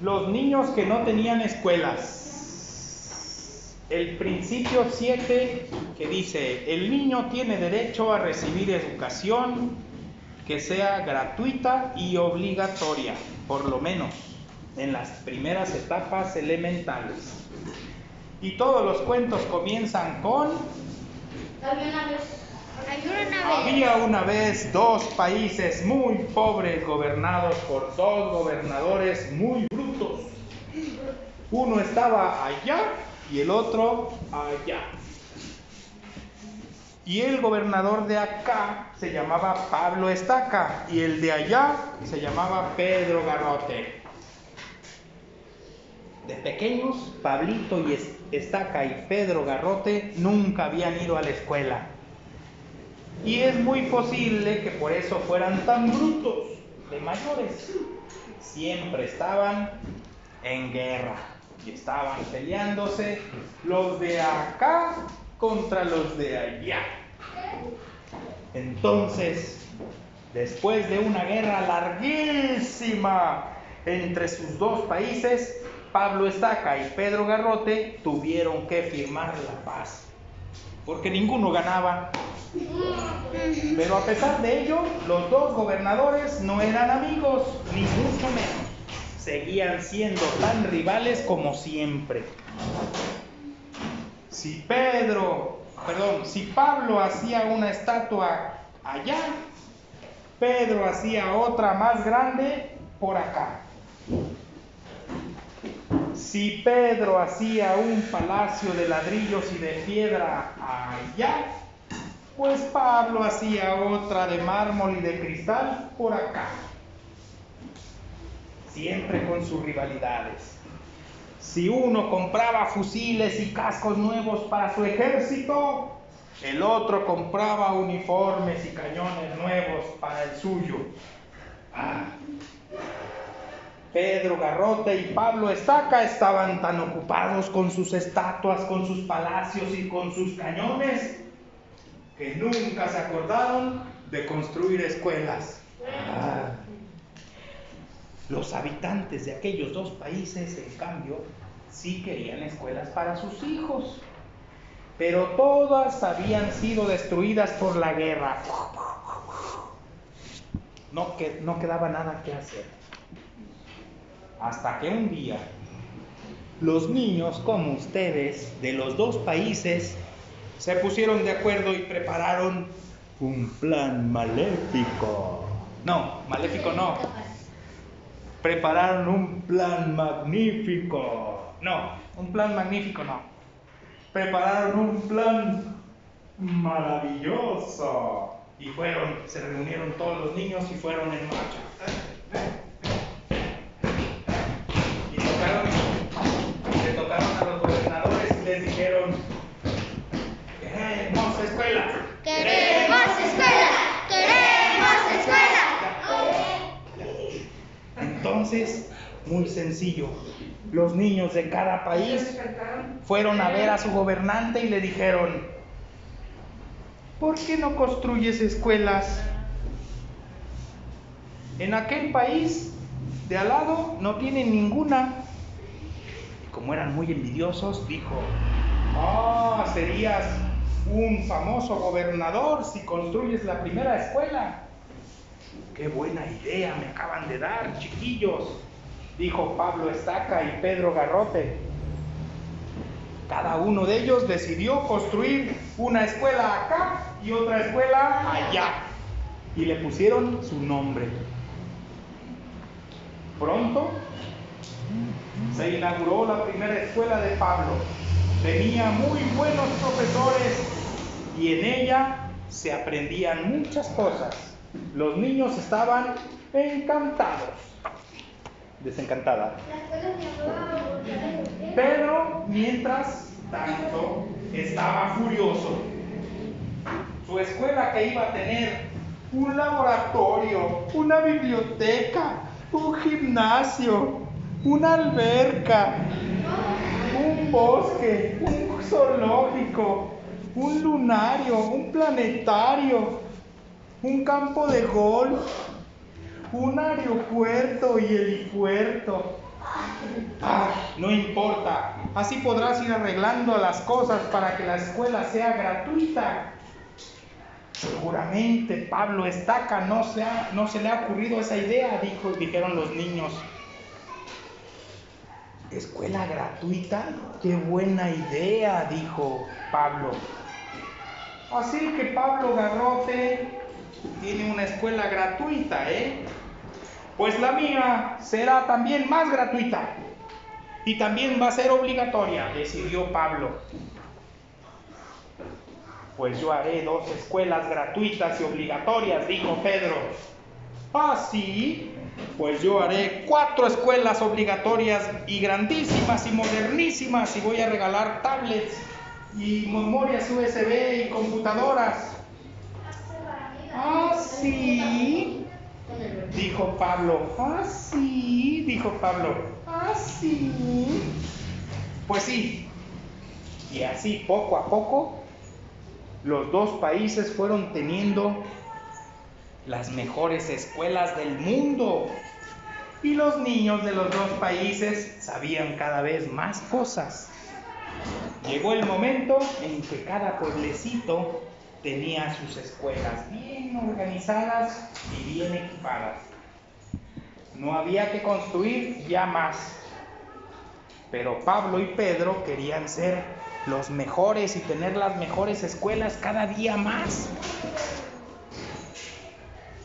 Los niños que no tenían escuelas. El principio 7 que dice, el niño tiene derecho a recibir educación que sea gratuita y obligatoria, por lo menos en las primeras etapas elementales. Y todos los cuentos comienzan con... dos países muy pobres gobernados por dos gobernadores muy brutos. Uno estaba allá y el otro allá. Y el gobernador de acá se llamaba Pablo Estaca y el de allá se llamaba Pedro Garrote. De pequeños, Pablito y Estaca y Pedro Garrote nunca habían ido a la escuela. Y es muy posible que por eso fueran tan brutos de mayores. Siempre estaban en guerra y estaban peleándose los de acá contra los de allá. Entonces, después de una guerra larguísima entre sus dos países, Pablo Estaca y Pedro Garrote tuvieron que firmar la paz, porque ninguno ganaba. Pero a pesar de ello, los dos gobernadores no eran amigos, ni mucho menos. Seguían siendo tan rivales como siempre. Si Pedro, perdón, si Pablo hacía una estatua allá, Pedro hacía otra más grande por acá. Si Pedro hacía un palacio de ladrillos y de piedra allá, pues Pablo hacía otra de mármol y de cristal por acá. Siempre con sus rivalidades. Si uno compraba fusiles y cascos nuevos para su ejército, el otro compraba uniformes y cañones nuevos para el suyo. Ah. Pedro Garrote y Pablo Estaca estaban tan ocupados con sus estatuas, con sus palacios y con sus cañones, que nunca se acordaron de construir escuelas. Ah. Los habitantes de aquellos dos países, en cambio, sí querían escuelas para sus hijos, pero todas habían sido destruidas por la guerra. No, que, no quedaba nada que hacer. Hasta que un día los niños como ustedes de los dos países se pusieron de acuerdo y prepararon un plan maléfico. No, maléfico no. Prepararon un plan magnífico. No, un plan magnífico no. Prepararon un plan maravilloso. Y fueron, se reunieron todos los niños y fueron en marcha. Y tocaron, le tocaron a los gobernadores y les dijeron, escuela. Queremos escuela. Queremos escuela. Entonces, muy sencillo, los niños de cada país fueron a ver a su gobernante y le dijeron, ¿por qué no construyes escuelas? En aquel país de al lado no tienen ninguna. Y como eran muy envidiosos, dijo, ah, serías un famoso gobernador si construyes la primera escuela. Qué buena idea me acaban de dar, chiquillos, dijo Pablo Estaca y Pedro Garrote. Cada uno de ellos decidió construir una escuela acá y otra escuela allá. Y le pusieron su nombre. Pronto se inauguró la primera escuela de Pablo. Tenía muy buenos profesores y en ella se aprendían muchas cosas. Los niños estaban encantados. Desencantada. Pedro, mientras tanto, estaba furioso. Su escuela que iba a tener un laboratorio, una biblioteca, un gimnasio, una alberca, un bosque, un zoológico, un lunario, un planetario, un campo de golf, un aeropuerto y helipuerto, Ah, no importa, así podrás ir arreglando las cosas para que la escuela sea gratuita. Seguramente Pablo Estaca no se, no se le ha ocurrido esa idea, dijo, dijeron los niños. ¿Escuela gratuita? ¡Qué buena idea! dijo Pablo. Así que Pablo Garrote tiene una escuela gratuita, ¿eh? Pues la mía será también más gratuita y también va a ser obligatoria, decidió Pablo. Pues yo haré dos escuelas gratuitas y obligatorias, dijo Pedro. Ah, sí, pues yo haré cuatro escuelas obligatorias y grandísimas y modernísimas y voy a regalar tablets y memorias USB y computadoras. Ah, sí, dijo Pablo. Ah, sí, dijo Pablo. Ah, sí. Pues sí. Y así poco a poco los dos países fueron teniendo las mejores escuelas del mundo. Y los niños de los dos países sabían cada vez más cosas. Llegó el momento en que cada pueblecito tenía sus escuelas bien organizadas y bien equipadas. No había que construir ya más. Pero Pablo y Pedro querían ser los mejores y tener las mejores escuelas cada día más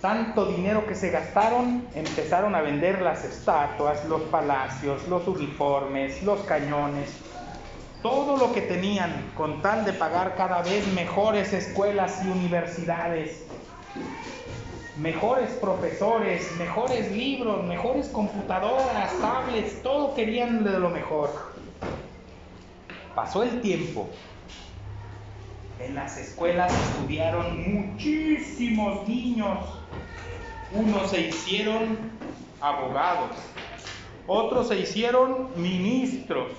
tanto dinero que se gastaron, empezaron a vender las estatuas, los palacios, los uniformes, los cañones, todo lo que tenían con tal de pagar cada vez mejores escuelas y universidades, mejores profesores, mejores libros, mejores computadoras, tablets, todo querían de lo mejor. Pasó el tiempo. En las escuelas estudiaron muchísimos niños unos se hicieron abogados, otros se hicieron ministros,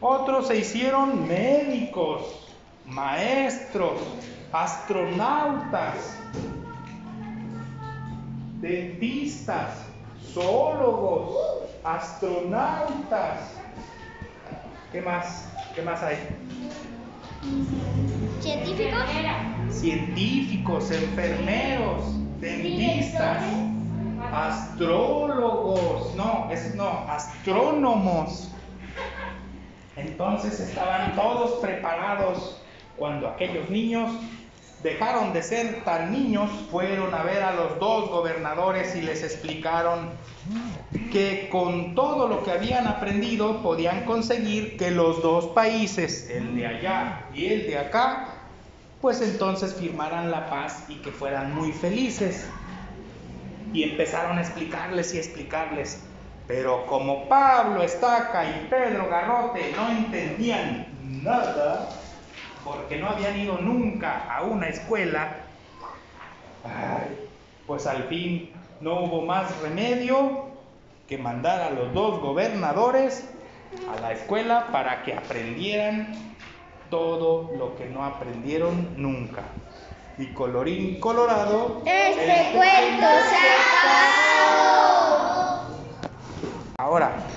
otros se hicieron médicos, maestros, astronautas, dentistas, zoólogos, astronautas. ¿Qué más? ¿Qué más hay? Científicos. Científicos, enfermeros, dentistas, astrólogos, no, es no, astrónomos. Entonces estaban todos preparados cuando aquellos niños dejaron de ser tan niños, fueron a ver a los dos gobernadores y les explicaron que con todo lo que habían aprendido podían conseguir que los dos países, el de allá y el de acá, pues entonces firmaran la paz y que fueran muy felices. Y empezaron a explicarles y explicarles. Pero como Pablo Estaca y Pedro Garrote no entendían nada, porque no habían ido nunca a una escuela, pues al fin no hubo más remedio que mandar a los dos gobernadores a la escuela para que aprendieran todo lo que no aprendieron nunca. Y colorín colorado. Este cuento se acabado. Ahora,